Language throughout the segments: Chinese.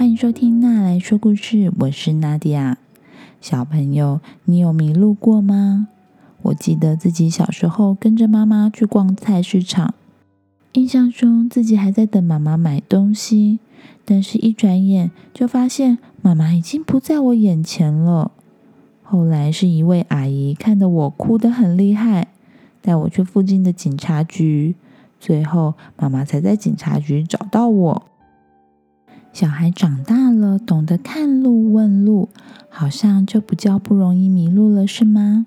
欢迎收听娜来说故事，我是娜迪亚。小朋友，你有迷路过吗？我记得自己小时候跟着妈妈去逛菜市场，印象中自己还在等妈妈买东西，但是一转眼就发现妈妈已经不在我眼前了。后来是一位阿姨看得我哭得很厉害，带我去附近的警察局，最后妈妈才在警察局找到我。小孩长大了，懂得看路问路，好像就不叫不容易迷路了，是吗？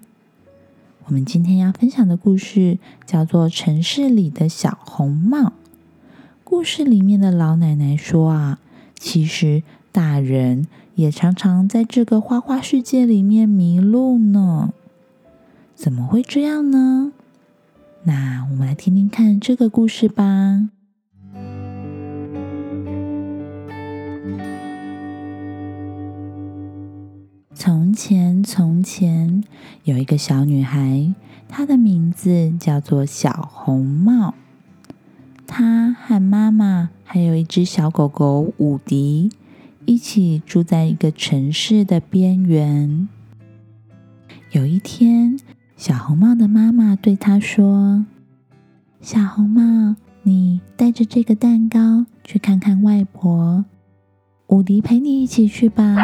我们今天要分享的故事叫做《城市里的小红帽》。故事里面的老奶奶说啊，其实大人也常常在这个花花世界里面迷路呢。怎么会这样呢？那我们来听听看这个故事吧。从前，从前有一个小女孩，她的名字叫做小红帽。她和妈妈还有一只小狗狗伍迪一起住在一个城市的边缘。有一天，小红帽的妈妈对她说：“小红帽，你带着这个蛋糕去看看外婆，伍迪陪你一起去吧。”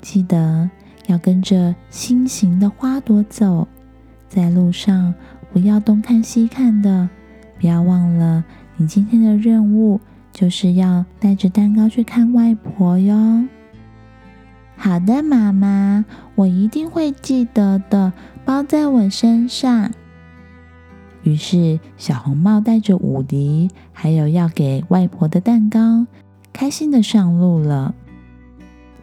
记得要跟着心形的花朵走，在路上不要东看西看的。不要忘了，你今天的任务就是要带着蛋糕去看外婆哟。好的，妈妈，我一定会记得的，包在我身上。于是，小红帽带着伍迪，还有要给外婆的蛋糕，开心的上路了。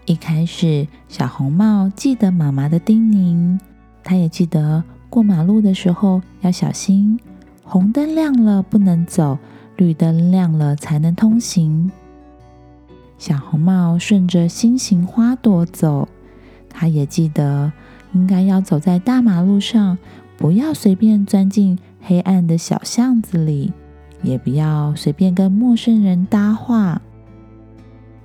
一开始，小红帽记得妈妈的叮咛，他也记得过马路的时候要小心，红灯亮了不能走，绿灯亮了才能通行。小红帽顺着心形花朵走，他也记得应该要走在大马路上，不要随便钻进黑暗的小巷子里，也不要随便跟陌生人搭话。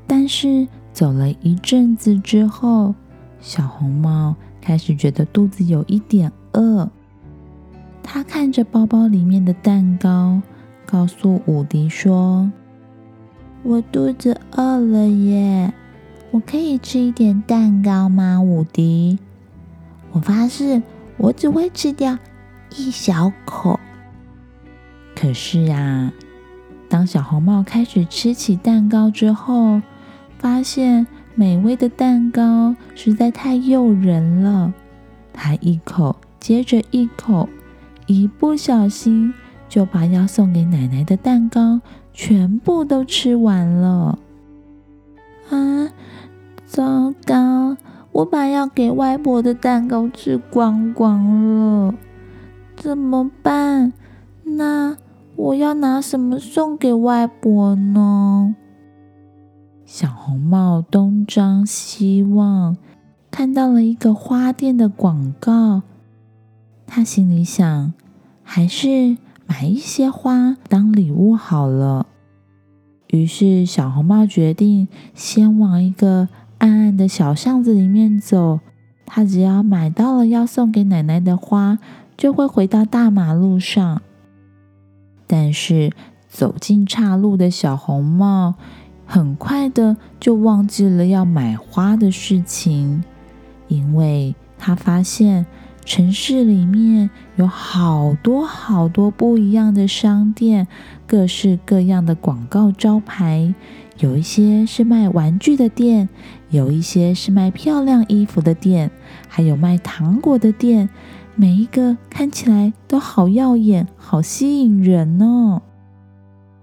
但是。走了一阵子之后，小红帽开始觉得肚子有一点饿。他看着包包里面的蛋糕，告诉伍迪说：“我肚子饿了耶，我可以吃一点蛋糕吗？”伍迪，我发誓，我只会吃掉一小口。可是啊，当小红帽开始吃起蛋糕之后，发现美味的蛋糕实在太诱人了，他一口接着一口，一不小心就把要送给奶奶的蛋糕全部都吃完了。啊，糟糕！我把要给外婆的蛋糕吃光光了，怎么办？那我要拿什么送给外婆呢？小红帽东张西望，看到了一个花店的广告。他心里想，还是买一些花当礼物好了。于是，小红帽决定先往一个暗暗的小巷子里面走。他只要买到了要送给奶奶的花，就会回到大马路上。但是，走进岔路的小红帽。很快的就忘记了要买花的事情，因为他发现城市里面有好多好多不一样的商店，各式各样的广告招牌，有一些是卖玩具的店，有一些是卖漂亮衣服的店，还有卖糖果的店，每一个看起来都好耀眼，好吸引人哦。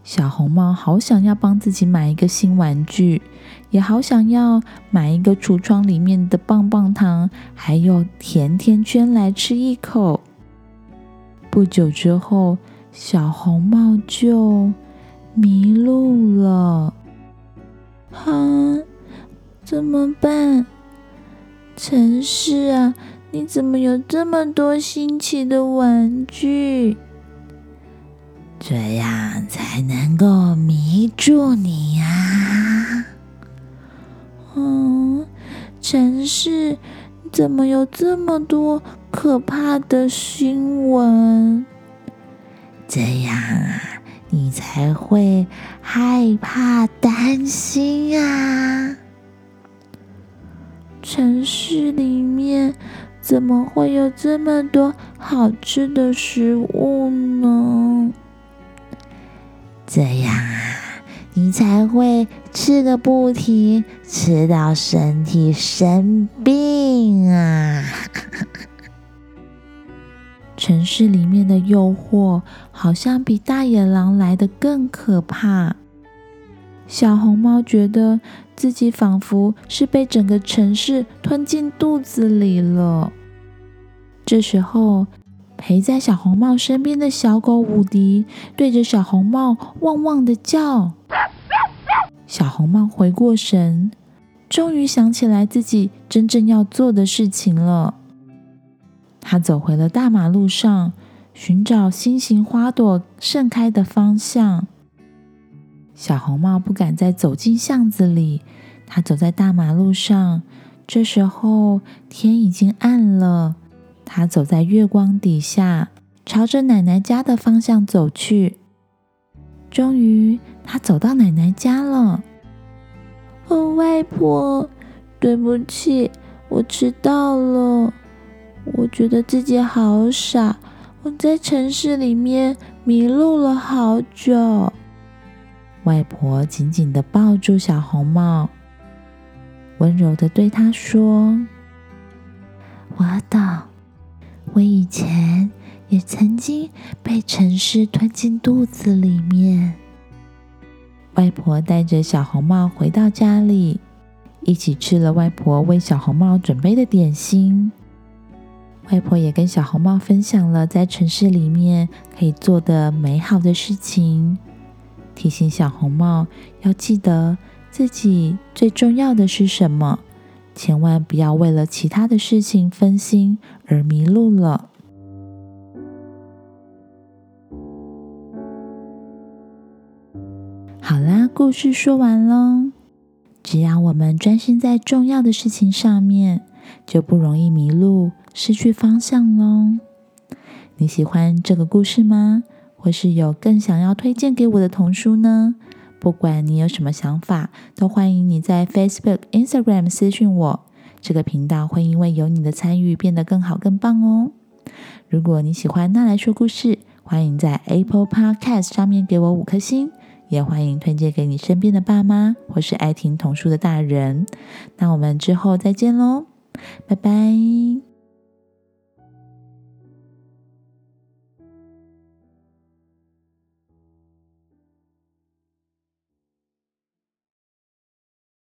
小红帽好想要帮自己买一个新玩具，也好想要买一个橱窗里面的棒棒糖，还有甜甜圈来吃一口。不久之后，小红帽就迷路了。哈，怎么办？城市啊，你怎么有这么多新奇的玩具？这样才能够迷住你呀！嗯，城市怎么有这么多可怕的新闻？这样啊，你才会害怕、担心啊！城市里面怎么会有这么多好吃的食物呢？这样啊。你才会吃个不停，吃到身体生病啊！城市里面的诱惑好像比大野狼来的更可怕。小红帽觉得自己仿佛是被整个城市吞进肚子里了。这时候，陪在小红帽身边的小狗伍迪对着小红帽汪汪的叫。小红帽回过神，终于想起来自己真正要做的事情了。他走回了大马路上，寻找心形花朵盛开的方向。小红帽不敢再走进巷子里，他走在大马路上。这时候天已经暗了，他走在月光底下，朝着奶奶家的方向走去。终于。他走到奶奶家了。哦，外婆，对不起，我迟到了。我觉得自己好傻，我在城市里面迷路了好久。外婆紧紧的抱住小红帽，温柔的对他说：“我懂，我以前也曾经被城市吞进肚子里面。”外婆带着小红帽回到家里，一起吃了外婆为小红帽准备的点心。外婆也跟小红帽分享了在城市里面可以做的美好的事情，提醒小红帽要记得自己最重要的是什么，千万不要为了其他的事情分心而迷路了。好啦，故事说完喽。只要我们专心在重要的事情上面，就不容易迷路、失去方向喽。你喜欢这个故事吗？或是有更想要推荐给我的童书呢？不管你有什么想法，都欢迎你在 Facebook、Instagram 私讯我。这个频道会因为有你的参与变得更好、更棒哦。如果你喜欢那来说故事，欢迎在 Apple Podcast 上面给我五颗星。也欢迎推荐给你身边的爸妈，或是爱听童书的大人。那我们之后再见喽，拜拜。